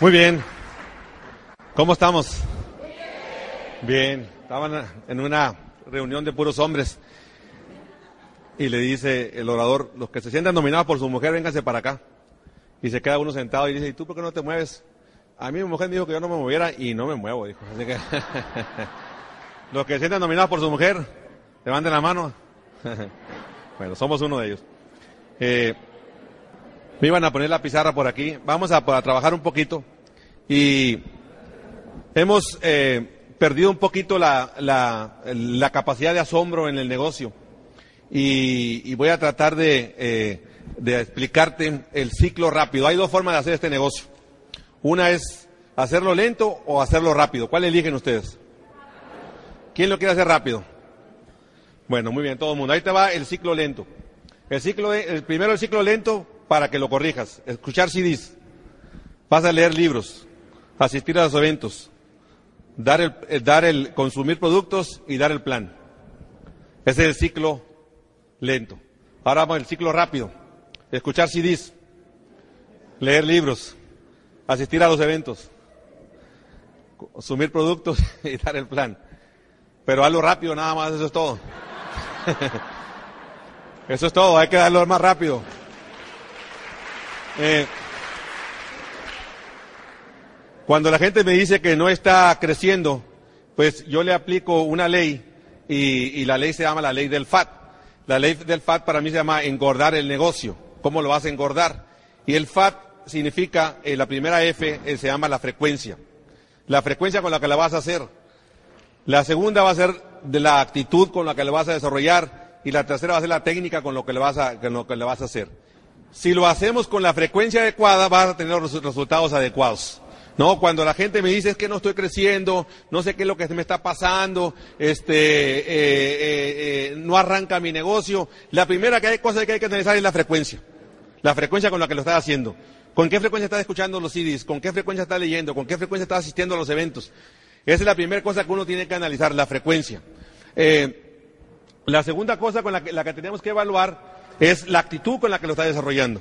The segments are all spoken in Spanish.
Muy bien. ¿Cómo estamos? Bien. Estaban en una reunión de puros hombres y le dice el orador, los que se sientan nominados por su mujer, vénganse para acá. Y se queda uno sentado y dice, ¿y tú por qué no te mueves? A mí mi mujer me dijo que yo no me moviera y no me muevo, dijo. Así que los que se sientan nominados por su mujer, levanten la mano. bueno, somos uno de ellos. Eh, me iban a poner la pizarra por aquí. Vamos a, a trabajar un poquito. Y hemos eh, perdido un poquito la, la, la, capacidad de asombro en el negocio. Y, y voy a tratar de, eh, de explicarte el ciclo rápido. Hay dos formas de hacer este negocio. Una es hacerlo lento o hacerlo rápido. ¿Cuál eligen ustedes? ¿Quién lo quiere hacer rápido? Bueno, muy bien, todo el mundo. Ahí te va el ciclo lento. El ciclo, el primero el ciclo lento para que lo corrijas. Escuchar CDs. Vas a leer libros. Asistir a los eventos. Dar el, eh, dar el, consumir productos y dar el plan. Ese es el ciclo lento. Ahora vamos al ciclo rápido. Escuchar CDs. Leer libros. Asistir a los eventos. Consumir productos y dar el plan. Pero hazlo rápido nada más, eso es todo. Eso es todo, hay que darlo más rápido. Eh, cuando la gente me dice que no está creciendo, pues yo le aplico una ley y, la ley se llama la ley del FAT. La ley del FAT para mí se llama engordar el negocio. ¿Cómo lo vas a engordar? Y el FAT significa, eh, la primera F eh, se llama la frecuencia. La frecuencia con la que la vas a hacer. La segunda va a ser de la actitud con la que la vas a desarrollar. Y la tercera va a ser la técnica con lo que con lo que le vas a hacer. Si lo hacemos con la frecuencia adecuada, vas a tener los resultados adecuados. No, cuando la gente me dice es que no estoy creciendo, no sé qué es lo que me está pasando, este, eh, eh, eh, no arranca mi negocio. La primera que hay, cosa que hay que analizar es la frecuencia. La frecuencia con la que lo estás haciendo. ¿Con qué frecuencia estás escuchando los CDs? ¿Con qué frecuencia estás leyendo? ¿Con qué frecuencia estás asistiendo a los eventos? Esa es la primera cosa que uno tiene que analizar, la frecuencia. la segunda cosa con la que tenemos que evaluar es la actitud con la que lo está desarrollando.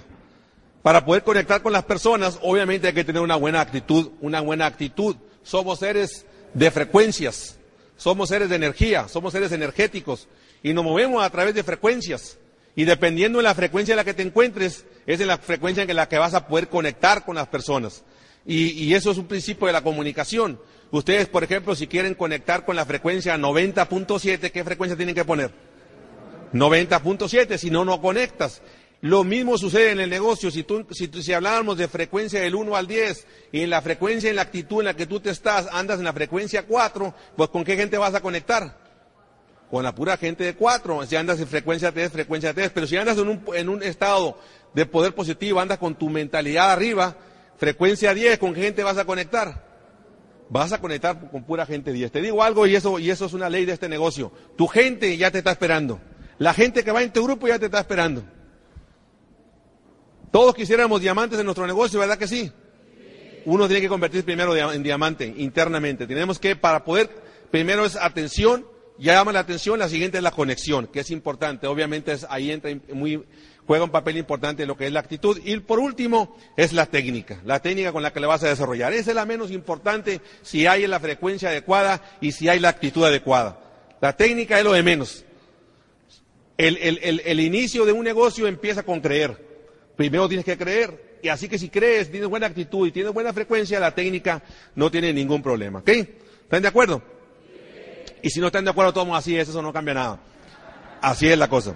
Para poder conectar con las personas, obviamente hay que tener una buena actitud, una buena actitud. Somos seres de frecuencias, somos seres de energía, somos seres energéticos y nos movemos a través de frecuencias. Y dependiendo de la frecuencia en la que te encuentres, es en la frecuencia en la que vas a poder conectar con las personas. Y, y eso es un principio de la comunicación. Ustedes, por ejemplo, si quieren conectar con la frecuencia 90.7, ¿qué frecuencia tienen que poner? 90.7, si no, no conectas. Lo mismo sucede en el negocio. Si, tú, si, si habláramos de frecuencia del 1 al 10 y en la frecuencia, en la actitud en la que tú te estás, andas en la frecuencia 4, pues ¿con qué gente vas a conectar? Con la pura gente de 4. Si andas en frecuencia 3, frecuencia 3. Pero si andas en un, en un estado de poder positivo, andas con tu mentalidad arriba, frecuencia 10, ¿con qué gente vas a conectar? Vas a conectar con pura gente 10. Te digo algo y eso, y eso es una ley de este negocio. Tu gente ya te está esperando. La gente que va en tu grupo ya te está esperando. Todos quisiéramos diamantes en nuestro negocio, ¿verdad que sí? Uno tiene que convertirse primero en diamante internamente. Tenemos que, para poder, primero es atención, ya llama la atención, la siguiente es la conexión, que es importante. Obviamente es, ahí entra muy, juega un papel importante lo que es la actitud. Y por último es la técnica, la técnica con la que le vas a desarrollar. Esa es la menos importante si hay la frecuencia adecuada y si hay la actitud adecuada. La técnica es lo de menos. El, el, el, el, inicio de un negocio empieza con creer. Primero tienes que creer. Y así que si crees, tienes buena actitud y tienes buena frecuencia, la técnica no tiene ningún problema. ¿Ok? ¿Están de acuerdo? Y si no están de acuerdo, todos así es, eso no cambia nada. Así es la cosa.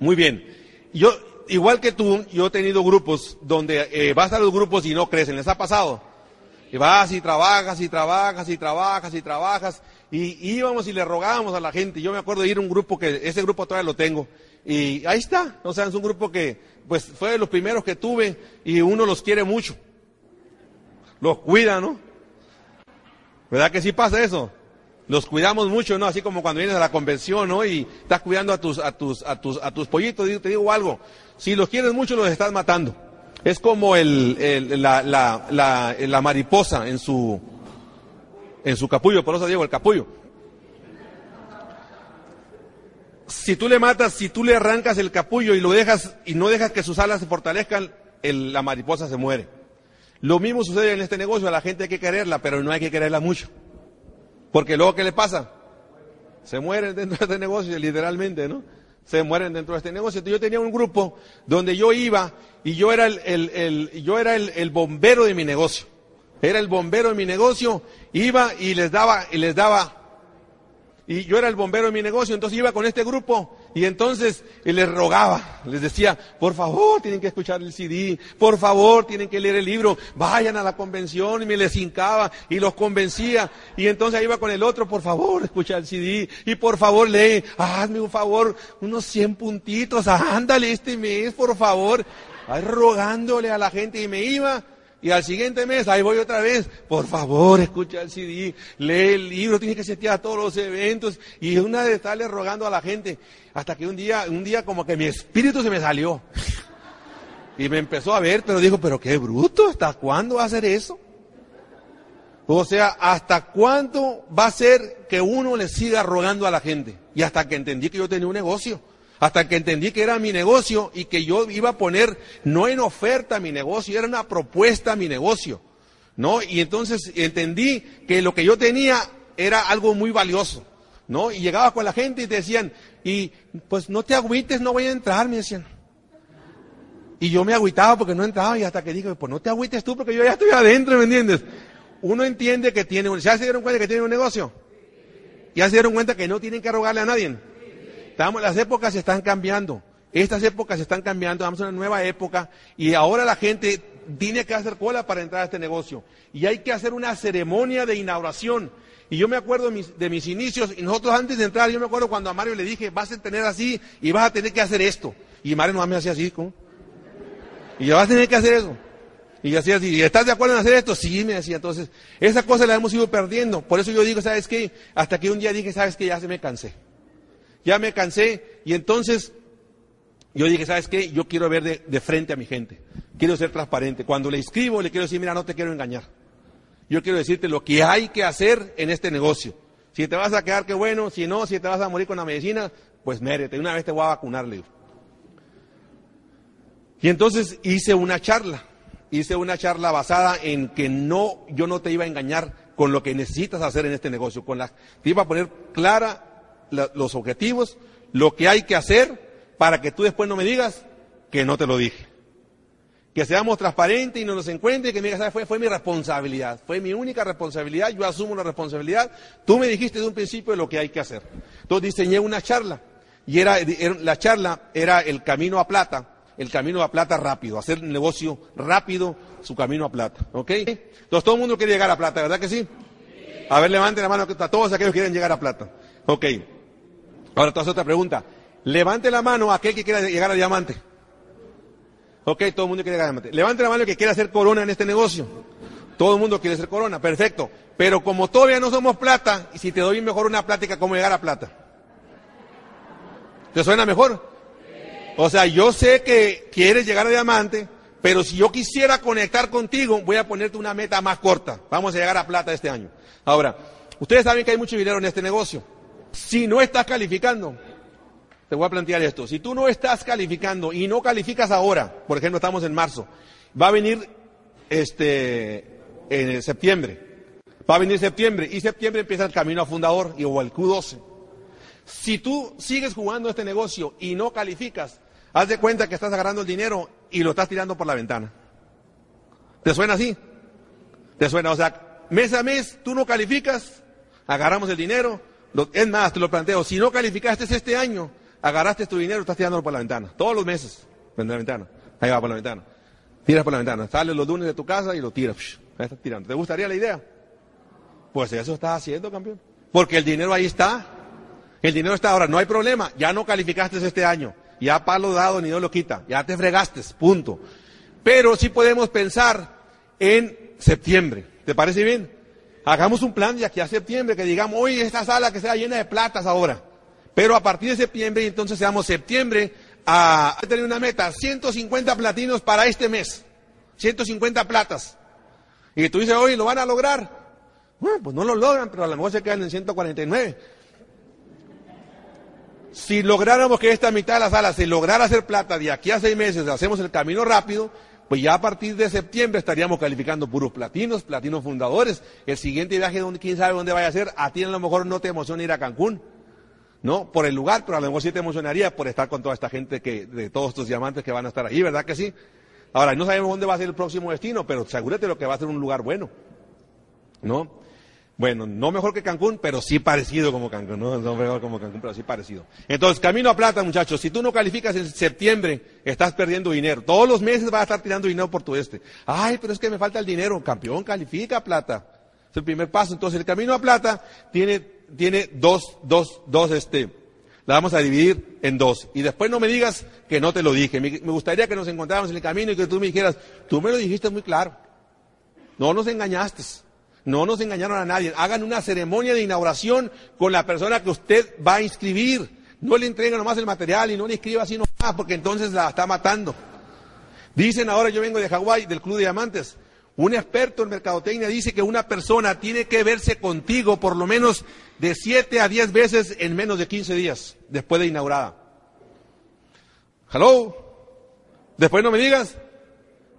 Muy bien. Yo, igual que tú, yo he tenido grupos donde eh, vas a los grupos y no crecen. ¿Les ha pasado? Y vas y trabajas y trabajas y trabajas y trabajas y íbamos y le rogábamos a la gente. Yo me acuerdo de ir a un grupo que, ese grupo todavía lo tengo. Y ahí está. O sea, es un grupo que, pues, fue de los primeros que tuve y uno los quiere mucho. Los cuida, ¿no? ¿Verdad que sí pasa eso? Los cuidamos mucho, ¿no? Así como cuando vienes a la convención, ¿no? Y estás cuidando a tus, a tus, a tus, a tus pollitos. Te digo algo. Si los quieres mucho, los estás matando. Es como el, el la, la, la, la mariposa en su, en su capullo, por eso digo el capullo. Si tú le matas, si tú le arrancas el capullo y lo dejas y no dejas que sus alas se fortalezcan, el, la mariposa se muere. Lo mismo sucede en este negocio, a la gente hay que quererla, pero no hay que quererla mucho. Porque luego, ¿qué le pasa? Se mueren dentro de este negocio, literalmente, ¿no? Se mueren dentro de este negocio. Yo tenía un grupo donde yo iba y yo era el, el, el yo era el bombero de mi negocio. Era el bombero de mi negocio, iba y les daba, y les daba y yo era el bombero de mi negocio, entonces iba con este grupo y entonces les rogaba, les decía, por favor, tienen que escuchar el CD, por favor, tienen que leer el libro, vayan a la convención y me les hincaba y los convencía y entonces iba con el otro, por favor, escucha el CD y por favor lee, hazme un favor, unos 100 puntitos, ándale este mes, por favor, rogándole a la gente y me iba y al siguiente mes, ahí voy otra vez, por favor, escucha el CD, lee el libro, tienes que setear a todos los eventos. Y una de estarle rogando a la gente, hasta que un día, un día como que mi espíritu se me salió. Y me empezó a ver, pero dijo, pero qué bruto, ¿hasta cuándo va a hacer eso? O sea, ¿hasta cuánto va a ser que uno le siga rogando a la gente? Y hasta que entendí que yo tenía un negocio. Hasta que entendí que era mi negocio y que yo iba a poner no en oferta mi negocio, era una propuesta mi negocio. ¿No? Y entonces entendí que lo que yo tenía era algo muy valioso. ¿No? Y llegaba con la gente y te decían, y pues no te agüites, no voy a entrar, me decían. Y yo me agüitaba porque no entraba y hasta que dije, pues no te agüites tú porque yo ya estoy adentro, ¿me entiendes? Uno entiende que tiene un, ¿ya se dieron cuenta que tiene un negocio? ¿Ya se dieron cuenta que no tienen que rogarle a nadie? Estamos, las épocas se están cambiando. Estas épocas se están cambiando, vamos a una nueva época y ahora la gente tiene que hacer cola para entrar a este negocio. Y hay que hacer una ceremonia de inauguración. Y yo me acuerdo de mis, inicios, y nosotros antes de entrar, yo me acuerdo cuando a Mario le dije, vas a tener así y vas a tener que hacer esto. Y Mario no me hacía así, ¿cómo? Y vas a tener que hacer eso. Y yo hacía así, ¿y estás de acuerdo en hacer esto? Sí, me decía. Entonces, esa cosa la hemos ido perdiendo. Por eso yo digo, ¿sabes qué? Hasta que un día dije, ¿sabes qué? Ya se me cansé ya me cansé y entonces yo dije, ¿sabes qué? Yo quiero ver de, frente a mi gente, quiero ser transparente. Cuando le escribo le quiero decir, mira, no te quiero engañar. Yo quiero decirte lo que hay que hacer en este negocio. Si te vas a quedar, qué bueno, si no, si te vas a morir con la medicina, pues mérete, una vez te voy a vacunar, le Y entonces hice una charla, hice una charla basada en que no, yo no te iba a engañar con lo que necesitas hacer en este negocio, con la, te iba a poner clara los objetivos, lo que hay que hacer para que tú después no me digas que no te lo dije. Que seamos transparentes y no nos encuentre y que me digas, fue, fue mi responsabilidad, fue mi única responsabilidad, yo asumo la responsabilidad. Tú me dijiste de un principio lo que hay que hacer. Entonces diseñé una charla y era, la charla era el camino a plata, el camino a plata rápido, hacer negocio rápido, su camino a plata. ¿Ok? Entonces todo el mundo quiere llegar a plata, ¿verdad que sí? A ver, levante la mano a todos aquellos que quieren llegar a plata. Ok. Ahora te otra pregunta. Levante la mano aquel que quiera llegar a diamante. Ok, todo el mundo quiere llegar a diamante. Levante la mano el que quiera hacer corona en este negocio. Todo el mundo quiere ser corona, perfecto. Pero como todavía no somos plata, y si te doy mejor una plática, ¿cómo llegar a plata? ¿Te suena mejor? O sea, yo sé que quieres llegar a diamante, pero si yo quisiera conectar contigo, voy a ponerte una meta más corta. Vamos a llegar a plata este año. Ahora, ustedes saben que hay mucho dinero en este negocio. Si no estás calificando, te voy a plantear esto. Si tú no estás calificando y no calificas ahora, por ejemplo, estamos en marzo, va a venir este en septiembre. Va a venir septiembre y septiembre empieza el camino a fundador y o el Q12. Si tú sigues jugando este negocio y no calificas, haz de cuenta que estás agarrando el dinero y lo estás tirando por la ventana. ¿Te suena así? ¿Te suena? O sea, mes a mes tú no calificas, agarramos el dinero, es más, te lo planteo, si no calificaste este año, agarraste tu dinero, estás tirándolo por la ventana. Todos los meses, por la ventana. Ahí va por la ventana. Tiras por la ventana. Sales los lunes de tu casa y lo tiras. Ahí estás tirando. ¿Te gustaría la idea? Pues eso estás haciendo, campeón. Porque el dinero ahí está. El dinero está ahora, no hay problema. Ya no calificaste este año. Ya palo dado ni no lo quita. Ya te fregaste, punto. Pero sí podemos pensar en septiembre. ¿Te parece bien? Hagamos un plan de aquí a septiembre, que digamos, hoy esta sala que sea llena de platas ahora. Pero a partir de septiembre, entonces seamos septiembre a tener una meta, 150 platinos para este mes. 150 platas. Y tú dices, hoy lo van a lograr. Bueno, pues no lo logran, pero a lo mejor se quedan en 149. Si lográramos que esta mitad de la sala se lograra hacer plata de aquí a seis meses, hacemos el camino rápido, pues ya a partir de septiembre estaríamos calificando puros platinos, platinos fundadores. El siguiente viaje, quién sabe dónde vaya a ser, a ti a lo mejor no te emociona ir a Cancún, ¿no? Por el lugar, pero a lo mejor sí te emocionaría por estar con toda esta gente que, de todos estos diamantes que van a estar ahí, ¿verdad que sí? Ahora, no sabemos dónde va a ser el próximo destino, pero asegúrate lo que va a ser un lugar bueno, ¿no? Bueno, no mejor que Cancún, pero sí parecido como Cancún, no, no mejor como Cancún, pero sí parecido. Entonces, camino a plata, muchachos. Si tú no calificas en septiembre, estás perdiendo dinero. Todos los meses vas a estar tirando dinero por tu este. Ay, pero es que me falta el dinero. Campeón, califica plata. Es el primer paso. Entonces, el camino a plata tiene, tiene dos, dos, dos, este, la vamos a dividir en dos. Y después no me digas que no te lo dije. Me, me gustaría que nos encontráramos en el camino y que tú me dijeras, tú me lo dijiste muy claro. No nos engañaste. No nos engañaron a nadie. Hagan una ceremonia de inauguración con la persona que usted va a inscribir. No le entreguen nomás el material y no le escriba así nomás, porque entonces la está matando. Dicen ahora, yo vengo de Hawái, del Club de Diamantes. Un experto en mercadotecnia dice que una persona tiene que verse contigo por lo menos de 7 a 10 veces en menos de 15 días después de inaugurada. Hello. Después no me digas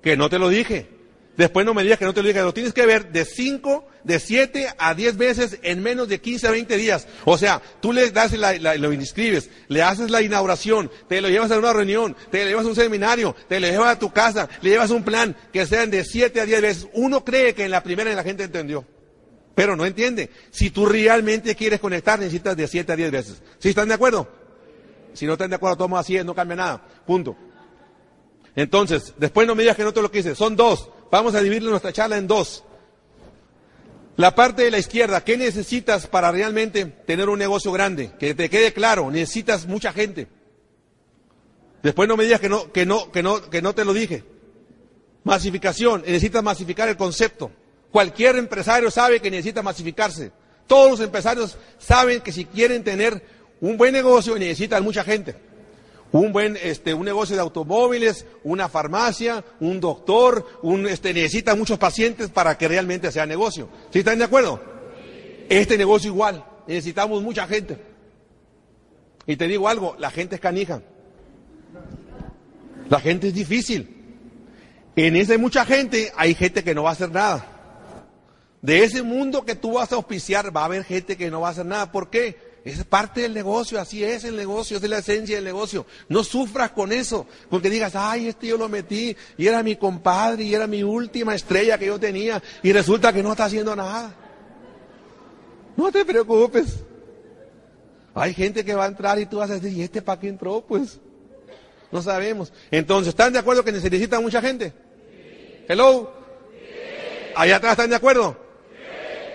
que no te lo dije. Después no me digas que no te lo diga, lo tienes que ver de 5, de 7 a 10 veces en menos de 15 a 20 días. O sea, tú le das la, lo inscribes, le haces la inauguración, te lo llevas a una reunión, te lo llevas a un seminario, te lo llevas a tu casa, le llevas un plan que sean de 7 a 10 veces. Uno cree que en la primera la gente entendió, pero no entiende. Si tú realmente quieres conectar, necesitas de 7 a 10 veces. ¿Sí están de acuerdo? Si no están de acuerdo, toma así, no cambia nada. Punto. Entonces, después no me digas que no te lo quise. Son dos. Vamos a dividir nuestra charla en dos. La parte de la izquierda, ¿qué necesitas para realmente tener un negocio grande? Que te quede claro, necesitas mucha gente. Después no me digas que no, que no, que no, que no te lo dije. Masificación, necesitas masificar el concepto. Cualquier empresario sabe que necesita masificarse. Todos los empresarios saben que si quieren tener un buen negocio necesitan mucha gente un buen este un negocio de automóviles, una farmacia, un doctor, un este necesita muchos pacientes para que realmente sea negocio. ¿Sí están de acuerdo? Este negocio igual, necesitamos mucha gente. Y te digo algo, la gente es canija. La gente es difícil. En ese mucha gente hay gente que no va a hacer nada. De ese mundo que tú vas a auspiciar va a haber gente que no va a hacer nada. ¿Por qué? Es parte del negocio, así es el negocio, es la esencia del negocio. No sufras con eso, con que digas, ay, este yo lo metí y era mi compadre y era mi última estrella que yo tenía y resulta que no está haciendo nada. No te preocupes. Hay gente que va a entrar y tú vas a decir, ¿y este para qué entró? Pues no sabemos. Entonces, ¿están de acuerdo que necesita mucha gente? Hello. Allá atrás están de acuerdo.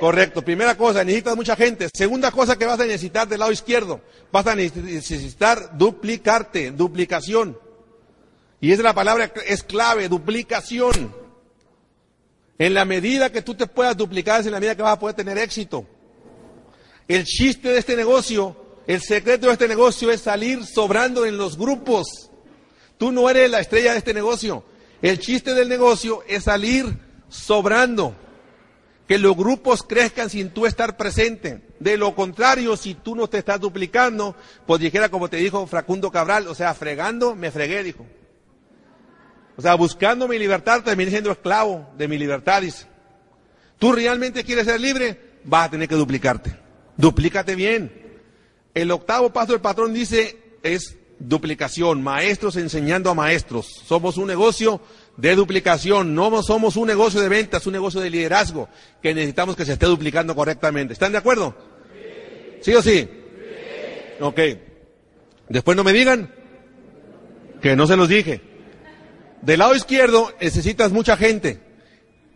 Correcto. Primera cosa, necesitas mucha gente. Segunda cosa que vas a necesitar del lado izquierdo, vas a necesitar duplicarte, duplicación. Y esa es la palabra, es clave, duplicación. En la medida que tú te puedas duplicar es en la medida que vas a poder tener éxito. El chiste de este negocio, el secreto de este negocio es salir sobrando en los grupos. Tú no eres la estrella de este negocio. El chiste del negocio es salir sobrando que los grupos crezcan sin tú estar presente. De lo contrario, si tú no te estás duplicando, pues dijera como te dijo Fracundo Cabral, o sea, fregando, me fregué, dijo. O sea, buscando mi libertad, terminé siendo esclavo de mi libertad, dice. Tú realmente quieres ser libre, vas a tener que duplicarte. Duplícate bien. El octavo paso del patrón dice es duplicación, maestros enseñando a maestros. Somos un negocio de duplicación. No somos un negocio de ventas, un negocio de liderazgo que necesitamos que se esté duplicando correctamente. ¿Están de acuerdo? ¿Sí, o sí? Ok. Después no me digan que no se los dije. Del lado izquierdo necesitas mucha gente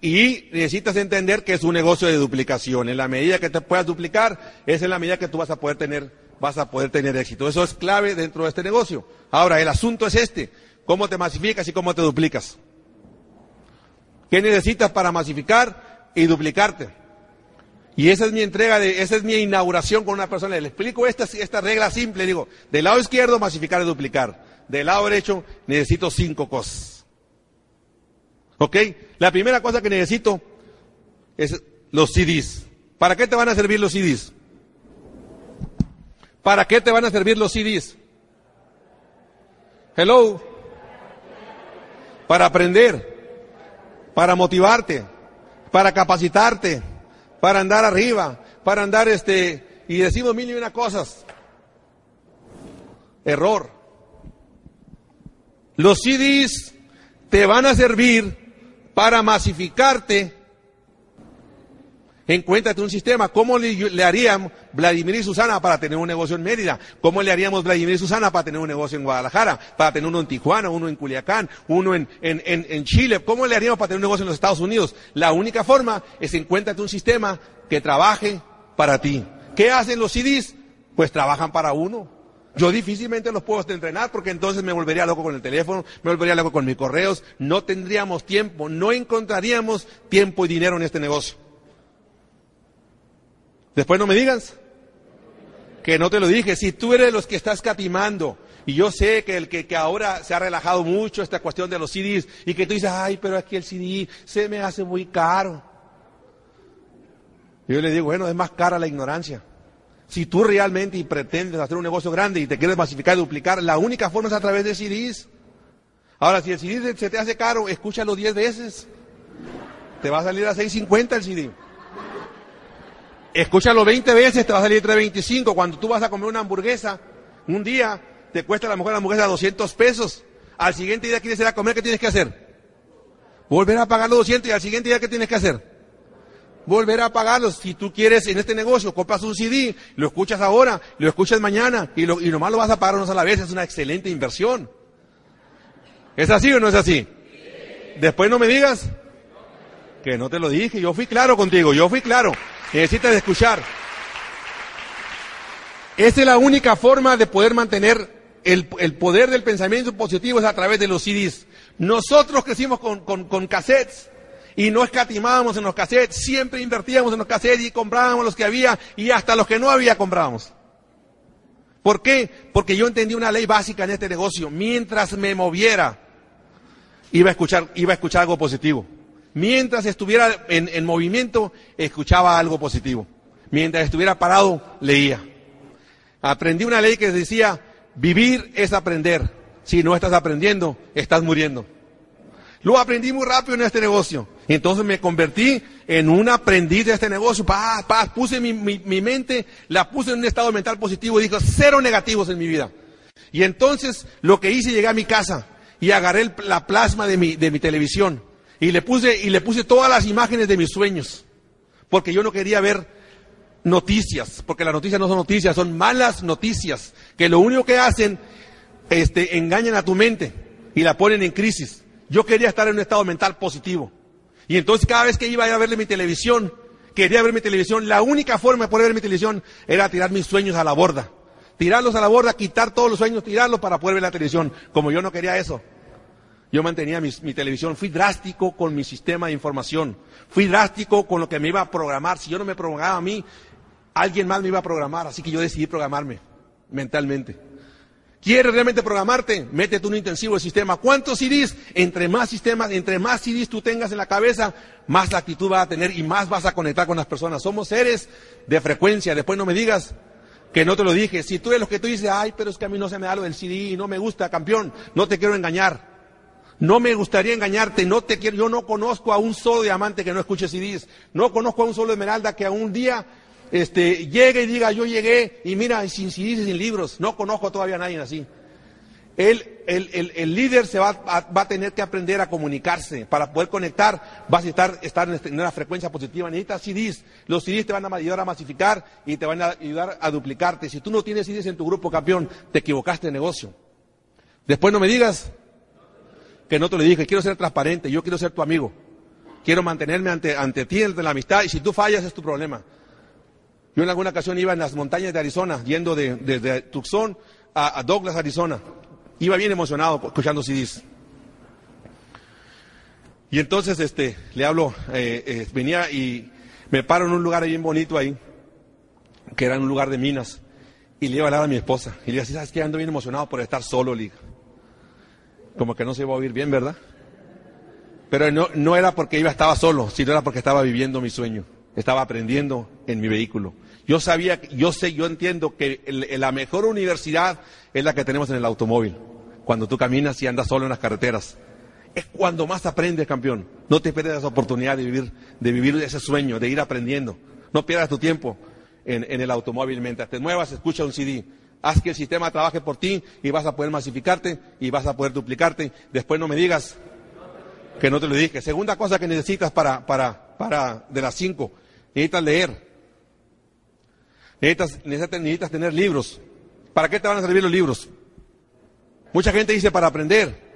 y necesitas entender que es un negocio de duplicación. En la medida que te puedas duplicar, es en la medida que tú vas a poder tener, vas a poder tener éxito. Eso es clave dentro de este negocio. Ahora, el asunto es este. ¿Cómo te masificas y cómo te duplicas? ¿Qué necesitas para masificar y duplicarte? Y esa es mi entrega, de, esa es mi inauguración con una persona. Le explico esta, esta regla simple. Digo, del lado izquierdo, masificar y duplicar. Del lado derecho, necesito cinco cosas. ¿Ok? La primera cosa que necesito es los CDs. ¿Para qué te van a servir los CDs? ¿Para qué te van a servir los CDs? Hello. para aprender, para motivarte, para capacitarte, para andar arriba, para andar este, y decimos mil y una cosas. Error. Los CDs te van a servir para masificarte. Encuéntrate un sistema. ¿Cómo le, harían Vladimir y Susana para tener un negocio en Mérida? ¿Cómo le haríamos Vladimir y Susana para tener un negocio en Guadalajara? Para tener uno en Tijuana, uno en Culiacán, uno en, en Chile. ¿Cómo le haríamos para tener un negocio en los Estados Unidos? La única forma es encuéntrate un sistema que trabaje para ti. ¿Qué hacen los CDs? Pues trabajan para uno. Yo difícilmente los puedo entrenar porque entonces me volvería loco con el teléfono, me volvería loco con mis correos, no tendríamos tiempo, no encontraríamos tiempo y dinero en este negocio. Después no me digas que no te lo dije, si tú eres los que estás catimando, y yo sé que el que, ahora se ha relajado mucho esta cuestión de los CDs y que tú dices, ay, pero aquí el CD se me hace muy caro. Yo le digo, bueno, es más cara la ignorancia. Si tú realmente pretendes hacer un negocio grande y te quieres masificar y duplicar, la única forma es a través de CDs. Ahora, si el CD se te hace caro, escúchalo 10 veces. Te va a salir a 6.50 el CD. Escúchalo 20 veces, te va a salir 3.25. Cuando tú vas a comer una hamburguesa, un día te cuesta a lo mejor la hamburguesa 200 pesos. Al siguiente día quieres ir a comer, ¿qué tienes que hacer? Volver a pagar los 200 y al siguiente día, ¿qué tienes que hacer? volver a pagarlos. Si tú quieres en este negocio, compras un CD, lo escuchas ahora, lo escuchas mañana y, lo, y nomás lo vas a pagar unos a la vez. Es una excelente inversión. ¿Es así o no es así? Después no me digas que no te lo dije. Yo fui claro contigo, yo fui claro. Necesitas escuchar. Esa es la única forma de poder mantener el, el, poder del pensamiento positivo es a través de los CDs. Nosotros crecimos con, con, con cassettes y no escatimábamos en los cassettes, siempre invertíamos en los cassettes y comprábamos los que había y hasta los que no había comprábamos. ¿Por qué? Porque yo entendí una ley básica en este negocio. Mientras me moviera, iba a escuchar, iba a escuchar algo positivo. Mientras estuviera en, en movimiento, escuchaba algo positivo. Mientras estuviera parado, leía. Aprendí una ley que decía, vivir es aprender. Si no estás aprendiendo, estás muriendo. Lo aprendí muy rápido en este negocio. Entonces me convertí en un aprendiz de este negocio. Puse mi, mi, mente, la puse en un estado mental positivo y dijo, cero negativos en mi vida. Y entonces lo que hice, llegué a mi casa y agarré el, la plasma de mi televisión y le puse, y le puse todas las imágenes de mis sueños. Porque yo no quería ver noticias, porque las noticias no son noticias, son malas noticias, que lo único que hacen, este, engañan a tu mente y la ponen en crisis. Yo quería estar en un estado mental positivo. Y entonces cada vez que iba a, a verle mi televisión, quería ver mi televisión, la única forma de poder ver mi televisión era tirar mis sueños a la borda. Tirarlos a la borda, quitar todos los sueños, tirarlos para poder ver la televisión. Como yo no quería eso, yo mantenía mi, televisión. Fui drástico con mi sistema de información. Fui drástico con lo que me iba a programar. Si yo no me programaba a mí, alguien más me iba a programar. Así que yo decidí programarme mentalmente. ¿Quieres realmente programarte? Métete un intensivo de sistema. ¿Cuántos CDs? Entre más sistemas, entre más CDs tú tengas en la cabeza, más actitud vas a tener y más vas a conectar con las personas. Somos seres de frecuencia. Después no me digas que no te lo dije. Si tú eres lo que tú dices, ay, pero es que a mí no se me da lo del CD y no me gusta, campeón, no te quiero engañar. No me gustaría engañarte, no te quiero, yo no conozco a un solo diamante que no escuche CDs. No conozco a un solo esmeralda que a un día este, llegue y diga, yo llegué, y mira, sin CDs y sin libros, no conozco todavía a nadie así. El, líder se va a, va tener que aprender a comunicarse. Para poder conectar, vas a estar, estar en una frecuencia positiva. Necesitas CDs. Los CDs te van a ayudar a masificar y te van a ayudar a duplicarte. Si tú no tienes CDs en tu grupo campeón, te equivocaste de negocio. Después no me digas que no te lo dije. Quiero ser transparente. Yo quiero ser tu amigo. Quiero mantenerme ante, ante ti, ante la amistad. Y si tú fallas, es tu problema. Yo en alguna ocasión iba en las montañas de Arizona, yendo de, desde Tucson a, Douglas, Arizona. Iba bien emocionado escuchando CDs. Y entonces este, le hablo, eh, eh, venía y me paro en un lugar bien bonito ahí, que era un lugar de minas. Y le iba a hablar a mi esposa. Y le decía, ¿sabes qué? Ando bien emocionado por estar solo, le Como que no se iba a oír bien, ¿verdad? Pero no, no era porque iba, estaba solo, sino era porque estaba viviendo mi sueño. Estaba aprendiendo en mi vehículo. Yo sabía, yo sé, yo entiendo que el, la mejor universidad es la que tenemos en el automóvil. Cuando tú caminas y andas solo en las carreteras. es cuando más aprendes, campeón. No te pierdas esa oportunidad de vivir, de vivir ese sueño, de ir aprendiendo. No pierdas tu tiempo en, el automóvil mientras te muevas, escucha un CD. Haz que el sistema trabaje por ti y vas a poder masificarte y vas a poder duplicarte. Después no me digas que no te lo dije. Segunda cosa que necesitas para, para, para, de las cinco, necesitas leer. Necesitas, necesitas, necesitas tener libros. ¿Para qué te van a servir los libros? Mucha gente dice para aprender.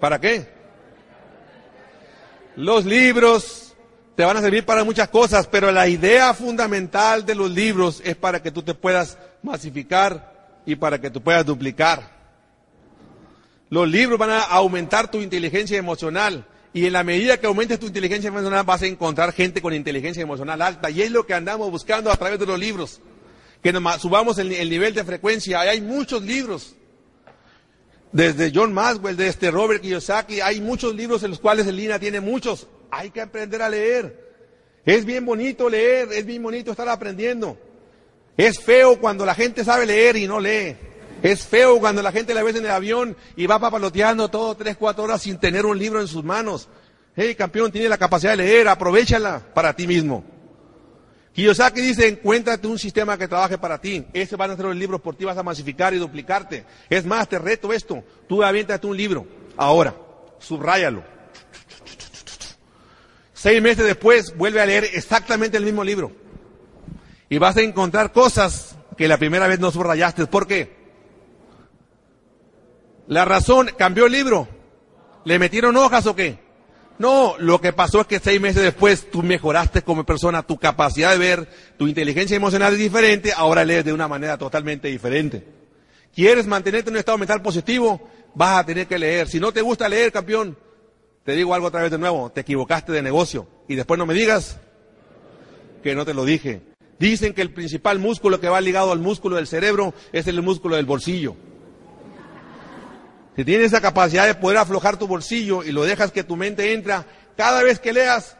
¿Para qué? Los libros te van a servir para muchas cosas, pero la idea fundamental de los libros es para que tú te puedas masificar y para que tú puedas duplicar. Los libros van a aumentar tu inteligencia emocional. Y en la medida que aumentes tu inteligencia emocional vas a encontrar gente con inteligencia emocional alta. Y es lo que andamos buscando a través de los libros. Que nos subamos el, el nivel de frecuencia. Hay muchos libros desde John Maxwell, desde Robert Kiyosaki, hay muchos libros en los cuales el Lina tiene muchos. Hay que aprender a leer. Es bien bonito leer, es bien bonito estar aprendiendo. Es feo cuando la gente sabe leer y no lee. Es feo cuando la gente la ves en el avión y va papaloteando todo tres, cuatro horas sin tener un libro en sus manos. Hey, campeón, tiene la capacidad de leer, aprovechala para ti mismo. Kiyosaki dice, encuéntrate un sistema que trabaje para ti. Ese van a ser los libros por ti, vas a masificar y duplicarte. Es más, te reto esto. Tú aviéntate un libro. Ahora, subráyalo. Seis meses después, vuelve a leer exactamente el mismo libro. Y vas a encontrar cosas que la primera vez no subrayaste. ¿Por qué? La razón, cambió el libro. ¿Le metieron hojas o qué? No, lo que pasó es que seis meses después tú mejoraste como persona, tu capacidad de ver, tu inteligencia emocional es diferente, ahora lees de una manera totalmente diferente. ¿Quieres mantenerte en un estado mental positivo? Vas a tener que leer. Si no te gusta leer, campeón, te digo algo otra vez de nuevo, te equivocaste de negocio. Y después no me digas que no te lo dije. Dicen que el principal músculo que va ligado al músculo del cerebro es el músculo del bolsillo. Si tienes esa capacidad de poder aflojar tu bolsillo y lo dejas que tu mente entra, cada vez que leas,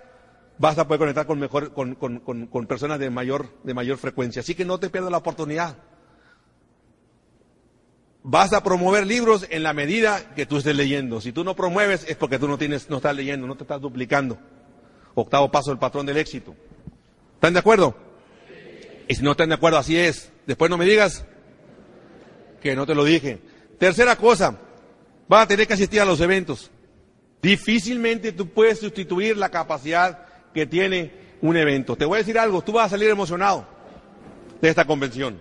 vas a poder conectar con, mejor, con, con, personas de mayor, de mayor frecuencia. Así que no te pierdas la oportunidad. Vas a promover libros en la medida que tú estés leyendo. Si tú no promueves es porque tú no tienes, no estás leyendo, no te estás duplicando. Octavo paso del patrón del éxito. ¿Están de acuerdo? Y si no están de acuerdo, así es. Después no me digas que no te lo dije. Tercera cosa, vas a tener que asistir a los eventos. Difícilmente tú puedes sustituir la capacidad que tiene un evento. Te voy a decir algo, tú vas a salir emocionado de esta convención.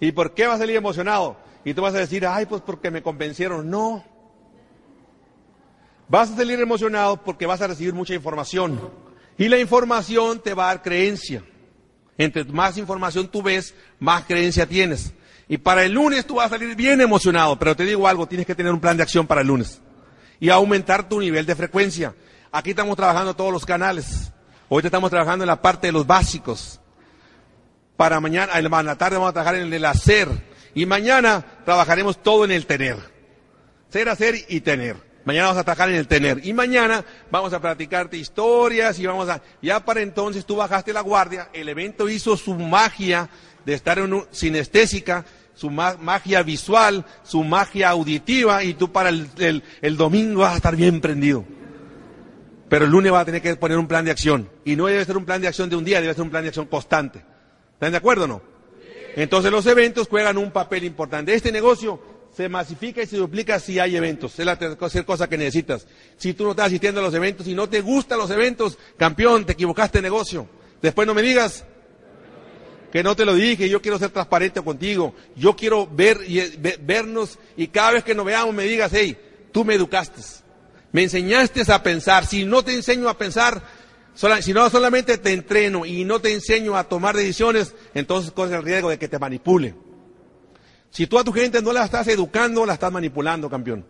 ¿Y por qué vas a salir emocionado? Y tú vas a decir, ay, pues porque me convencieron. No. Vas a salir emocionado porque vas a recibir mucha información. Y la información te va a dar creencia. Entre más información tú ves, más creencia tienes. Y para el lunes tú vas a salir bien emocionado, pero te digo algo, tienes que tener un plan de acción para el lunes. Y aumentar tu nivel de frecuencia. Aquí estamos trabajando todos los canales. Hoy estamos trabajando en la parte de los básicos. Para mañana, en la tarde vamos a trabajar en el hacer. Y mañana trabajaremos todo en el tener. Ser, hacer y tener. Mañana vamos a trabajar en el tener. Y mañana vamos a platicarte historias y vamos a... Ya para entonces tú bajaste la guardia, el evento hizo su magia de estar en un, sinestésica su magia visual, su magia auditiva, y tú para el, el, domingo vas a estar bien prendido. Pero el lunes vas a tener que poner un plan de acción. Y no debe ser un plan de acción de un día, debe ser un plan de acción constante. ¿Están de acuerdo o no? Entonces los eventos juegan un papel importante. Este negocio se masifica y se duplica si hay eventos. Es la tercera cosa que necesitas. Si tú no estás asistiendo a los eventos y no te gustan los eventos, campeón, te equivocaste de negocio. Después no me digas, que no te lo dije, yo quiero ser transparente contigo, yo quiero ver y, vernos y cada vez que nos veamos me digas, hey, tú me educaste, me enseñaste a pensar, si no te enseño a pensar, si no solamente te entreno y no te enseño a tomar decisiones, entonces corres el riesgo de que te manipule. Si tú a tu gente no la estás educando, la estás manipulando, campeón.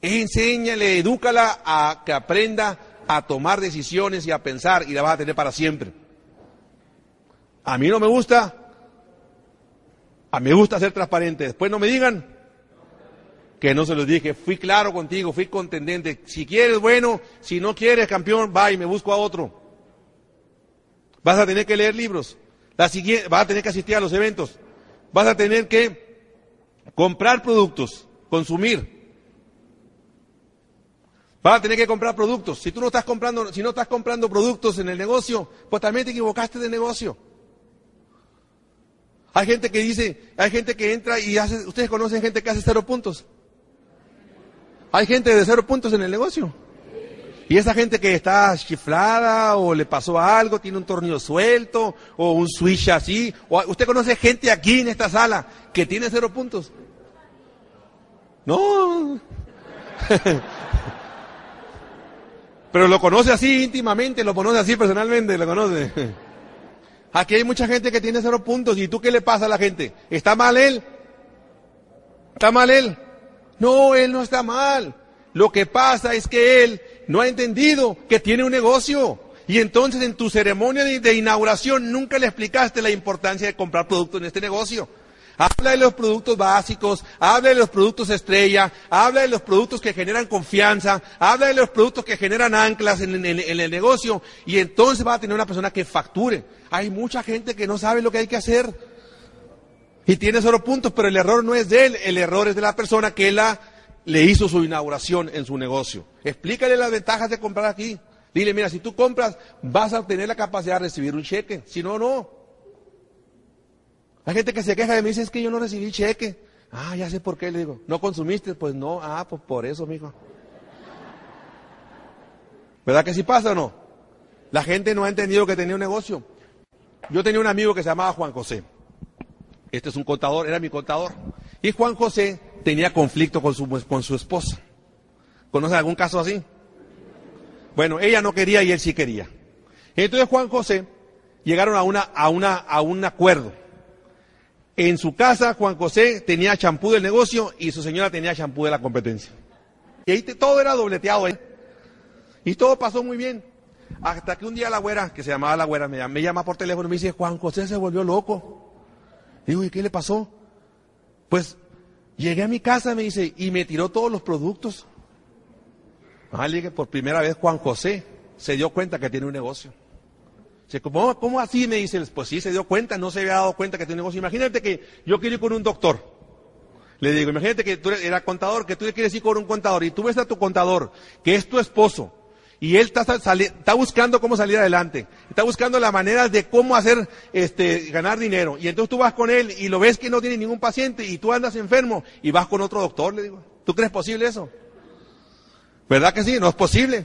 Enséñale, edúcala a que aprenda a tomar decisiones y a pensar y la vas a tener para siempre. A mí no me gusta. A mí me gusta ser transparente. Después no me digan que no se los dije. Fui claro contigo, fui contendente. Si quieres, bueno. Si no quieres, campeón, va y me busco a otro. Vas a tener que leer libros. La siguiente, vas a tener que asistir a los eventos. Vas a tener que comprar productos, consumir. Vas a tener que comprar productos. Si tú no estás comprando, si no estás comprando productos en el negocio, pues también te equivocaste de negocio. Hay gente que dice, hay gente que entra y hace, ustedes conocen gente que hace cero puntos. Hay gente de cero puntos en el negocio. Y esa gente que está chiflada o le pasó algo, tiene un tornillo suelto o un switch así. O, ¿Usted conoce gente aquí en esta sala que tiene cero puntos? No. Pero lo conoce así íntimamente, lo conoce así personalmente, lo conoce. Aquí hay mucha gente que tiene cero puntos. ¿Y tú qué le pasa a la gente? ¿Está mal él? ¿Está mal él? No, él no está mal. Lo que pasa es que él no ha entendido que tiene un negocio. Y entonces en tu ceremonia de, inauguración nunca le explicaste la importancia de comprar productos en este negocio. Habla de los productos básicos, habla de los productos estrella, habla de los productos que generan confianza, habla de los productos que generan anclas en, el negocio y entonces va a tener una persona que facture. Hay mucha gente que no sabe lo que hay que hacer y tiene solo puntos, pero el error no es de él, el error es de la persona que la, le hizo su inauguración en su negocio. Explícale las ventajas de comprar aquí. Dile, mira, si tú compras, vas a obtener la capacidad de recibir un cheque. Si no, no. Hay gente que se queja de mí dice, es que yo no recibí cheque. Ah, ya sé por qué, le digo. ¿No consumiste? Pues no. Ah, pues por eso, mijo. ¿Verdad que sí pasa o no? La gente no ha entendido que tenía un negocio. Yo tenía un amigo que se llamaba Juan José. Este es un contador, era mi contador. Y Juan José tenía conflicto con su, con su esposa. ¿Conoce algún caso así? Bueno, ella no quería y él sí quería. Entonces Juan José llegaron a una, a una, a un acuerdo. En su casa, Juan José tenía champú del negocio y su señora tenía champú de la competencia. Y ahí todo era dobleteado ahí. Y todo pasó muy bien. Hasta que un día la güera, que se llamaba la güera, me llama, me llama por teléfono y me dice, Juan José se volvió loco. Digo, ¿y qué le pasó? Pues llegué a mi casa, me dice, y me tiró todos los productos. Ah, le por primera vez Juan José se dio cuenta que tiene un negocio. ¿Cómo, ¿Cómo así? Me dice, pues sí, se dio cuenta, no se había dado cuenta que tiene un negocio. Imagínate que yo quiero ir con un doctor. Le digo, imagínate que tú eres contador, que tú quieres ir con un contador y tú ves a tu contador, que es tu esposo, y él está, está, buscando cómo salir adelante, está buscando la manera de cómo hacer, este, ganar dinero. Y entonces tú vas con él y lo ves que no tiene ningún paciente y tú andas enfermo y vas con otro doctor, le digo. ¿Tú crees posible eso? ¿Verdad que sí? No es posible.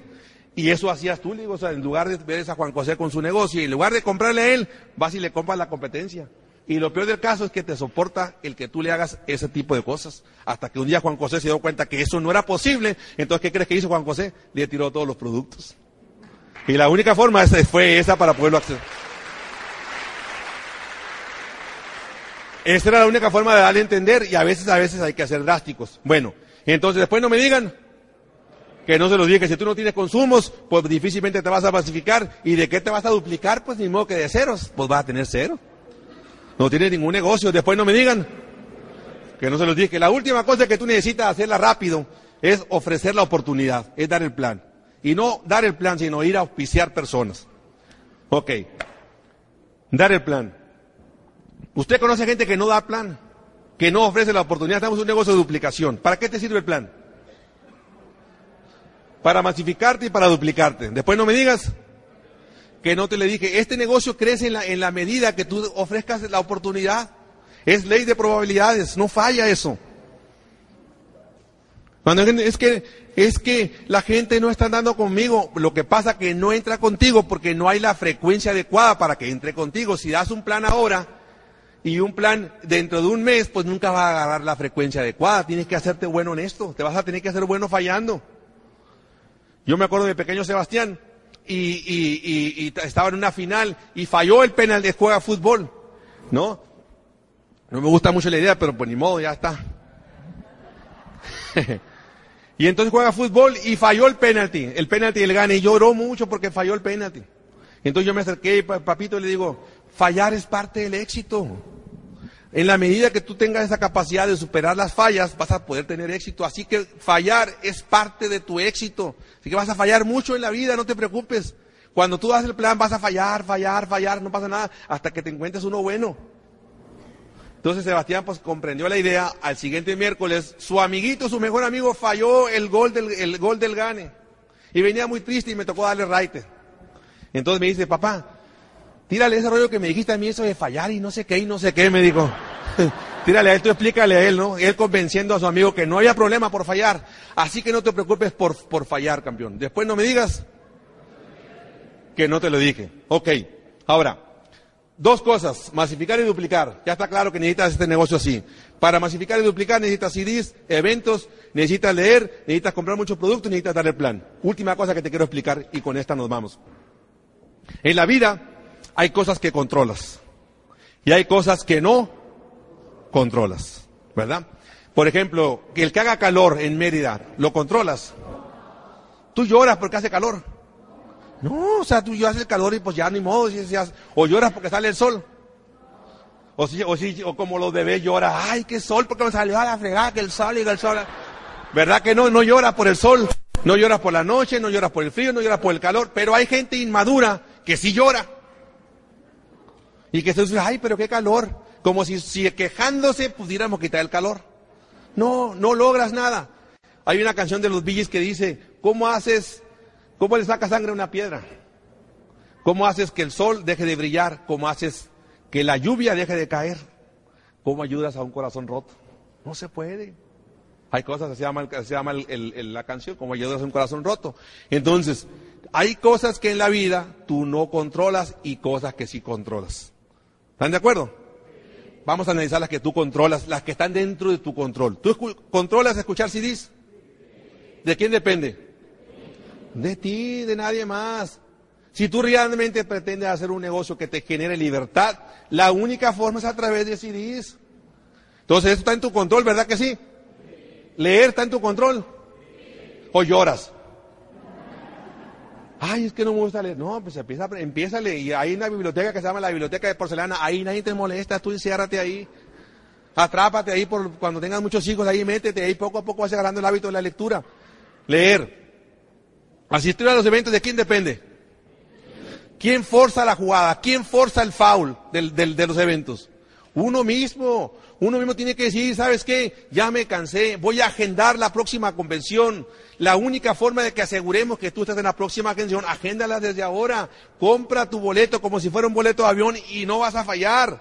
Y eso hacías tú, le digo, o sea, en lugar de ver a Juan José con su negocio, y en lugar de comprarle a él, vas y le compras la competencia. Y lo peor del caso es que te soporta el que tú le hagas ese tipo de cosas. Hasta que un día Juan José se dio cuenta que eso no era posible. Entonces, ¿qué crees que hizo Juan José? Le tiró todos los productos. Y la única forma fue esa para poderlo acceder. Esa era la única forma de darle a entender y a veces, a veces hay que hacer drásticos. Bueno, entonces después no me digan, que no se los diga, que si tú no tienes consumos, pues difícilmente te vas a pacificar. ¿Y de qué te vas a duplicar? Pues ni modo que de ceros, pues vas a tener cero. No tienes ningún negocio, después no me digan. Que no se los que la última cosa que tú necesitas hacerla rápido es ofrecer la oportunidad, es dar el plan. Y no dar el plan, sino ir a auspiciar personas. Ok. Dar el plan. Usted conoce gente que no da plan, que no ofrece la oportunidad. Estamos en un negocio de duplicación. ¿Para qué te sirve el plan? para masificarte y para duplicarte. Después no me digas que no te le dije, este negocio crece en la, en la medida que tú ofrezcas la oportunidad. Es ley de probabilidades, no falla eso. Cuando es que, es que la gente no está andando conmigo, lo que pasa que no entra contigo porque no hay la frecuencia adecuada para que entre contigo. Si das un plan ahora y un plan dentro de un mes, pues nunca va a agarrar la frecuencia adecuada. Tienes que hacerte bueno en esto, te vas a tener que hacer bueno fallando. Yo me acuerdo de pequeño Sebastián y, estaba en una final y falló el penal de juega fútbol, ¿no? No me gusta mucho la idea, pero pues ni modo, ya está. y entonces juega fútbol y falló el penalti, el penalti el gane y lloró mucho porque falló el penalti. Entonces yo me acerqué y papito le digo, fallar es parte del éxito. En la medida que tú tengas esa capacidad de superar las fallas, vas a poder tener éxito. Así que fallar es parte de tu éxito. Así que vas a fallar mucho en la vida, no te preocupes. Cuando tú das el plan vas a fallar, fallar, fallar, no pasa nada, hasta que te encuentres uno bueno. Entonces Sebastián pues comprendió la idea. Al siguiente miércoles, su amiguito, su mejor amigo, falló el gol del, el gol del gane. Y venía muy triste y me tocó darle raite. Entonces me dice, papá, tírale ese rollo que me dijiste a mí, eso de fallar y no sé qué y no sé qué, me dijo. tírale a él, tú explícale a él, ¿no? Él convenciendo a su amigo que no había problema por fallar. Así que no te preocupes por, por fallar, campeón. Después no me digas que no te lo dije. Ok. Ahora, dos cosas, masificar y duplicar. Ya está claro que necesitas este negocio así. Para masificar y duplicar necesitas CDs, eventos, necesitas leer, necesitas comprar muchos productos, necesitas darle plan. Última cosa que te quiero explicar y con esta nos vamos. En la vida hay cosas que controlas y hay cosas que no controlas, ¿verdad? Por ejemplo, que el que haga calor en Mérida, ¿lo controlas? Tú lloras porque hace calor. No, o sea, tú lloras el calor y pues ya ni modo, o lloras porque sale el sol. O, si, o, si, o como los bebés lloran, ay, qué sol, porque me salió a la fregada, que el sol y el sol. ¿Verdad que no? No llora por el sol, no llora por la noche, no llora por el frío, no llora por el calor, pero hay gente inmadura que sí llora. Y que se dice, ay, pero qué calor. Como si, si quejándose pudiéramos quitar el calor. No, no logras nada. Hay una canción de los Billis que dice, ¿cómo haces ¿Cómo le saca sangre a una piedra? ¿Cómo haces que el sol deje de brillar? ¿Cómo haces que la lluvia deje de caer? ¿Cómo ayudas a un corazón roto? No se puede. Hay cosas, se llama, se llama la canción, como ayudas a un corazón roto. Entonces, hay cosas que en la vida tú no controlas y cosas que sí controlas. ¿Están de acuerdo? Vamos a analizar las que tú controlas, las que están dentro de tu control. ¿Tú controlas escuchar CDs? ¿De quién depende? De ti, de nadie más. Si tú realmente pretendes hacer un negocio que te genere libertad, la única forma es a través de CDs. Entonces, eso está en tu control, ¿verdad que sí? Leer está en tu control. O lloras. Ay, es que no me gusta leer. No, pues empieza, empieza a leer. Y hay una biblioteca que se llama la Biblioteca de Porcelana. Ahí nadie te molesta. Tú enciérrate ahí. Atrápate ahí por cuando tengas muchos hijos. Ahí métete. Ahí poco a poco vas agarrando el hábito de la lectura. Leer. Asistir a los eventos, ¿de quién depende? ¿Quién forza la jugada? ¿Quién forza el foul de los eventos? Uno mismo. Uno mismo tiene que decir, ¿sabes qué? Ya me cansé, voy a agendar la próxima convención. La única forma de que aseguremos que tú estés en la próxima convención, agéndala desde ahora. Compra tu boleto como si fuera un boleto de avión y no vas a fallar.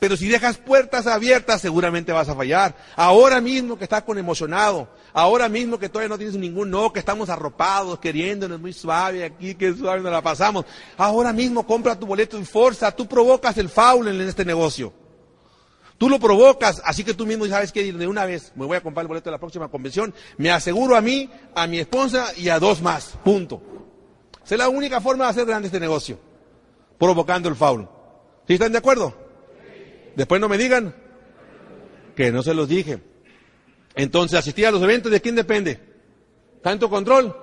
Pero si dejas puertas abiertas, seguramente vas a fallar. Ahora mismo que estás con emocionado, ahora mismo que todavía no tienes ningún no, que estamos arropados, queriéndonos muy suave aquí, que suave nos la pasamos. Ahora mismo compra tu boleto y forza, tú provocas el foul en este negocio. Tú lo provocas, así que tú mismo sabes que de una vez me voy a comprar el boleto de la próxima convención, me aseguro a mí, a mi esposa y a dos más. Punto. Esa es la única forma de hacer grande este negocio, provocando el foul. ¿Sí están de acuerdo? Después no me digan que no se los dije. Entonces, asistir a los eventos, ¿de quién depende? ¿Tanto control?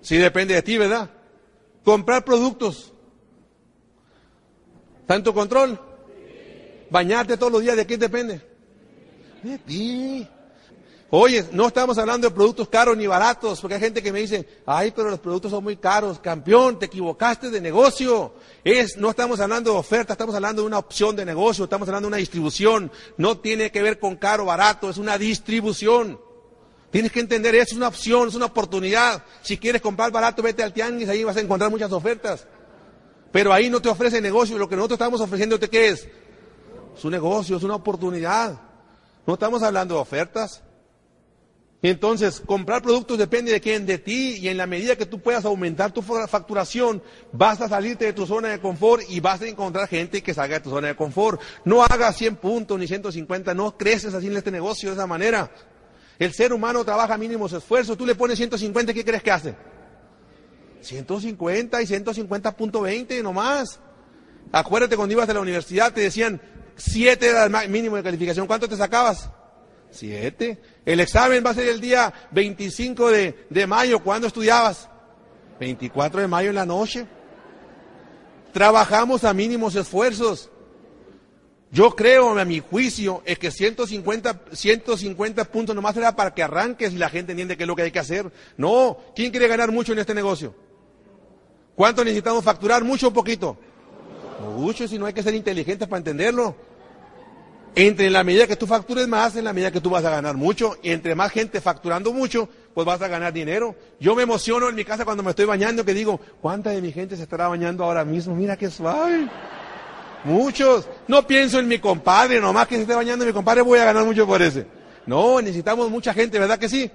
Sí depende de ti, ¿verdad? Comprar productos. ¿Tanto control? Bañarte todos los días, ¿de quién depende? De ti. Oye, no estamos hablando de productos caros ni baratos, porque hay gente que me dice, ay, pero los productos son muy caros. Campeón, te equivocaste de negocio. Es, no estamos hablando de oferta, estamos hablando de una opción de negocio, estamos hablando de una distribución. No tiene que ver con caro o barato, es una distribución. Tienes que entender eso, es una opción, es una oportunidad. Si quieres comprar barato, vete al tianguis, ahí vas a encontrar muchas ofertas. Pero ahí no te ofrece negocio, lo que nosotros estamos ofreciéndote, ¿qué es? Es un negocio, es una oportunidad. No estamos hablando de ofertas. Entonces, comprar productos depende de quién, de ti, y en la medida que tú puedas aumentar tu facturación, vas a salirte de tu zona de confort y vas a encontrar gente que salga de tu zona de confort. No hagas 100 puntos ni 150, no creces así en este negocio de esa manera. El ser humano trabaja mínimos esfuerzos, tú le pones 150, ¿qué crees que hace? 150 y 150.20 nomás. Acuérdate cuando ibas a la universidad, te decían 7 era el mínimo de calificación, ¿cuánto te sacabas? Siete. El examen va a ser el día 25 de, de mayo. ¿Cuándo estudiabas? 24 de mayo en la noche. Trabajamos a mínimos esfuerzos. Yo creo, a mi juicio, es que 150, 150 puntos nomás era para que arranques y la gente entiende qué es lo que hay que hacer. No, ¿quién quiere ganar mucho en este negocio? ¿Cuánto necesitamos facturar? ¿Mucho o poquito? Mucho, si no hay que ser inteligentes para entenderlo. Entre la medida que tú factures más, en la medida que tú vas a ganar mucho, y entre más gente facturando mucho, pues vas a ganar dinero. Yo me emociono en mi casa cuando me estoy bañando que digo, ¿cuánta de mi gente se estará bañando ahora mismo? Mira qué suave. Muchos. No pienso en mi compadre, nomás que se esté bañando mi compadre voy a ganar mucho por ese. No, necesitamos mucha gente, ¿verdad que sí?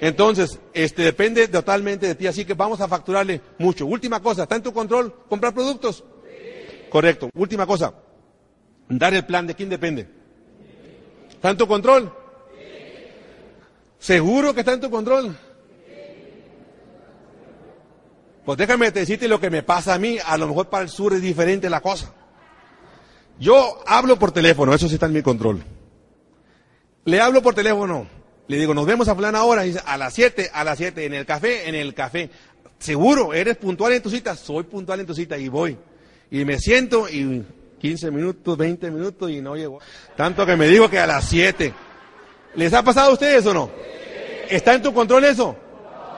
Entonces, este depende totalmente de ti, así que vamos a facturarle mucho. Última cosa, ¿está en tu control comprar productos? Correcto. Última cosa, dar el plan, ¿de quién depende? ¿Está en tu control? ¿Seguro que está en tu control? Pues déjame decirte lo que me pasa a mí, a lo mejor para el sur es diferente la cosa. Yo hablo por teléfono, eso sí está en mi control. Le hablo por teléfono, le digo, nos vemos a plan ahora, a las 7, a las 7, en el café, en el café. Seguro, eres puntual en tu cita, soy puntual en tu cita y voy. Y me siento y 15 minutos, 20 minutos y no llego. Tanto que me digo que a las 7. ¿Les ha pasado a ustedes o no? ¿Está en tu control eso?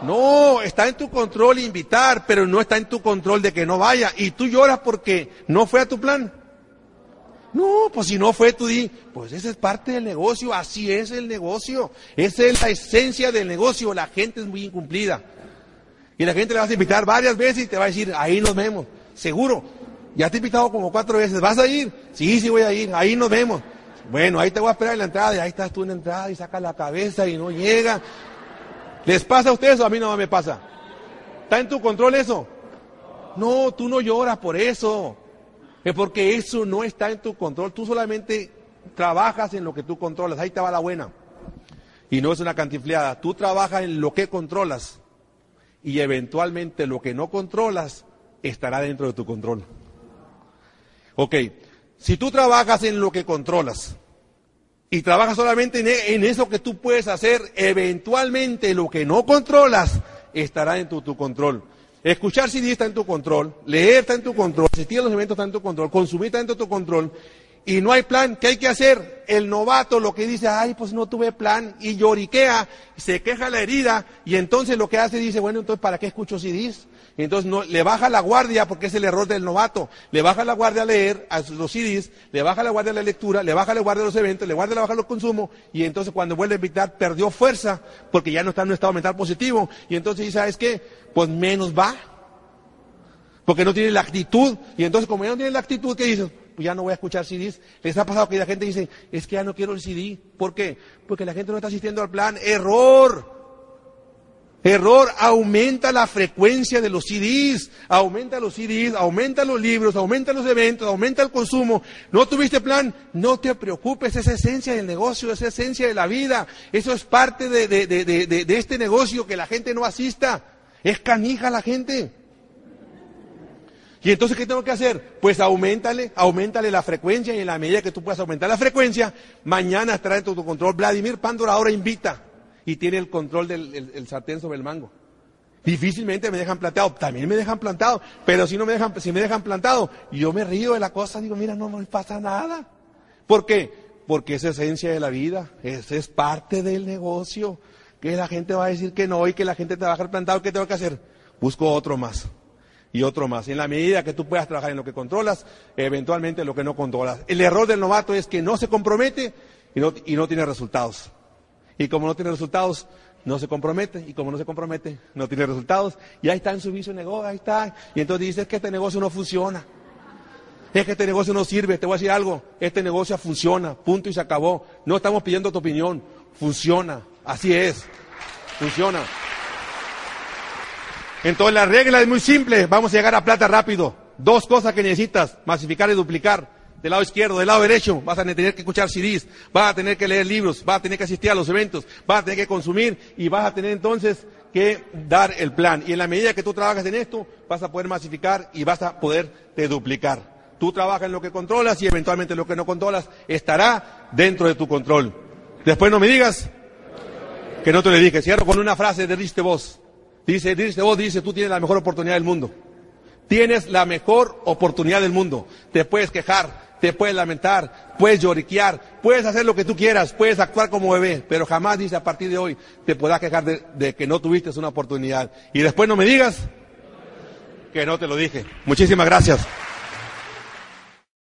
No, está en tu control invitar, pero no está en tu control de que no vaya. Y tú lloras porque no fue a tu plan. No, pues si no fue, tú di, pues esa es parte del negocio, así es el negocio. Esa es la esencia del negocio, la gente es muy incumplida. Y la gente le vas a invitar varias veces y te va a decir, ahí nos vemos, seguro. Ya te he invitado como cuatro veces, ¿vas a ir? Sí, sí voy a ir, ahí nos vemos. Bueno, ahí te voy a esperar en la entrada y ahí estás tú en la entrada y sacas la cabeza y no llega. ¿Les pasa a ustedes o a mí no me pasa? ¿Está en tu control eso? No, tú no lloras por eso. Es porque eso no está en tu control. Tú solamente trabajas en lo que tú controlas. Ahí te va la buena. Y no es una cantifleada. Tú trabajas en lo que controlas. Y eventualmente lo que no controlas estará dentro de tu control. Ok. Si tú trabajas en lo que controlas y trabajas solamente en, eso que tú puedes hacer, eventualmente lo que no controlas estará dentro de tu control. Escuchar CD está en tu control, leer está en tu control, asistir a los eventos está en tu control, consumir está de tu control. Y no hay plan, ¿qué hay que hacer? El novato lo que dice, ay, pues no tuve plan, y lloriquea, se queja la herida, y entonces lo que hace dice, bueno, entonces ¿para qué escucho CDs? Y entonces no, le baja la guardia porque es el error del novato. Le baja la guardia a leer a los CDs, le baja la guardia a la lectura, le baja la guardia a los eventos, le guardia la baja los consumos y entonces cuando vuelve a invitar perdió fuerza porque ya no está en un estado mental positivo y entonces dice, ¿sabes qué? Pues menos va. Porque no tiene la actitud y entonces como ya no tiene la actitud, ¿qué dice? Pues ya no voy a escuchar CDs. Les ha pasado que la gente dice, es que ya no quiero el CD. ¿Por qué? Porque la gente no está asistiendo al plan. Error. Error, aumenta la frecuencia de los CDs, aumenta los CDs, aumenta los libros, aumenta los eventos, aumenta el consumo. ¿No tuviste plan? No te preocupes, esa esencia del negocio, esa esencia de la vida. Eso es parte de, de este negocio, que la gente no asista. Es canija la gente. Y entonces, ¿qué tengo que hacer? Pues aumentale, aumentale la frecuencia y en la medida que tú puedas aumentar la frecuencia, mañana estará en tu control. Vladimir Pándora ahora invita y tiene el control del sartén sobre el mango. Difícilmente me dejan plantado, también me dejan plantado, pero si no me dejan, si me dejan plantado, yo me río de la cosa, digo, mira, no me pasa nada. ¿Por qué? Porque es esencia de la vida, esa es parte del negocio, que la gente va a decir que no y que la gente te plantado, ¿qué tengo que hacer? Busco otro más y otro más. En la medida que tú puedas trabajar en lo que controlas, eventualmente lo que no controlas. El error del novato es que no se compromete y no, y no tiene resultados. Y como no tiene resultados, no se compromete. Y como no se compromete, no tiene resultados. Y ahí está en su vicio negocio, ahí está. Y entonces dice, que este negocio no funciona. Es que este negocio no sirve. Te voy a decir algo. Este negocio funciona. Punto y se acabó. No estamos pidiendo tu opinión. Funciona. Así es. Funciona. Entonces la regla es muy simple. Vamos a llegar a plata rápido. Dos cosas que necesitas. Masificar y duplicar del lado izquierdo, del lado derecho, vas a tener que escuchar CDs, vas a tener que leer libros, vas a tener que asistir a los eventos, vas a tener que consumir y vas a tener entonces que dar el plan. Y en la medida que tú trabajas en esto, vas a poder masificar y vas a poder te duplicar. Tú trabajas en lo que controlas y eventualmente lo que no controlas estará dentro de tu control. Después no me digas que no te le dije. Cierro con una frase de Riste Vos. Dice, Vos dice, tú tienes la mejor oportunidad del mundo. Tienes la mejor oportunidad del mundo. Te puedes quejar, te puedes lamentar, puedes lloriquear, puedes hacer lo que tú quieras, puedes actuar como bebé, pero jamás dice a partir de hoy te podrás quejar de, que no tuviste una oportunidad. Y después no me digas que no te lo dije. Muchísimas gracias.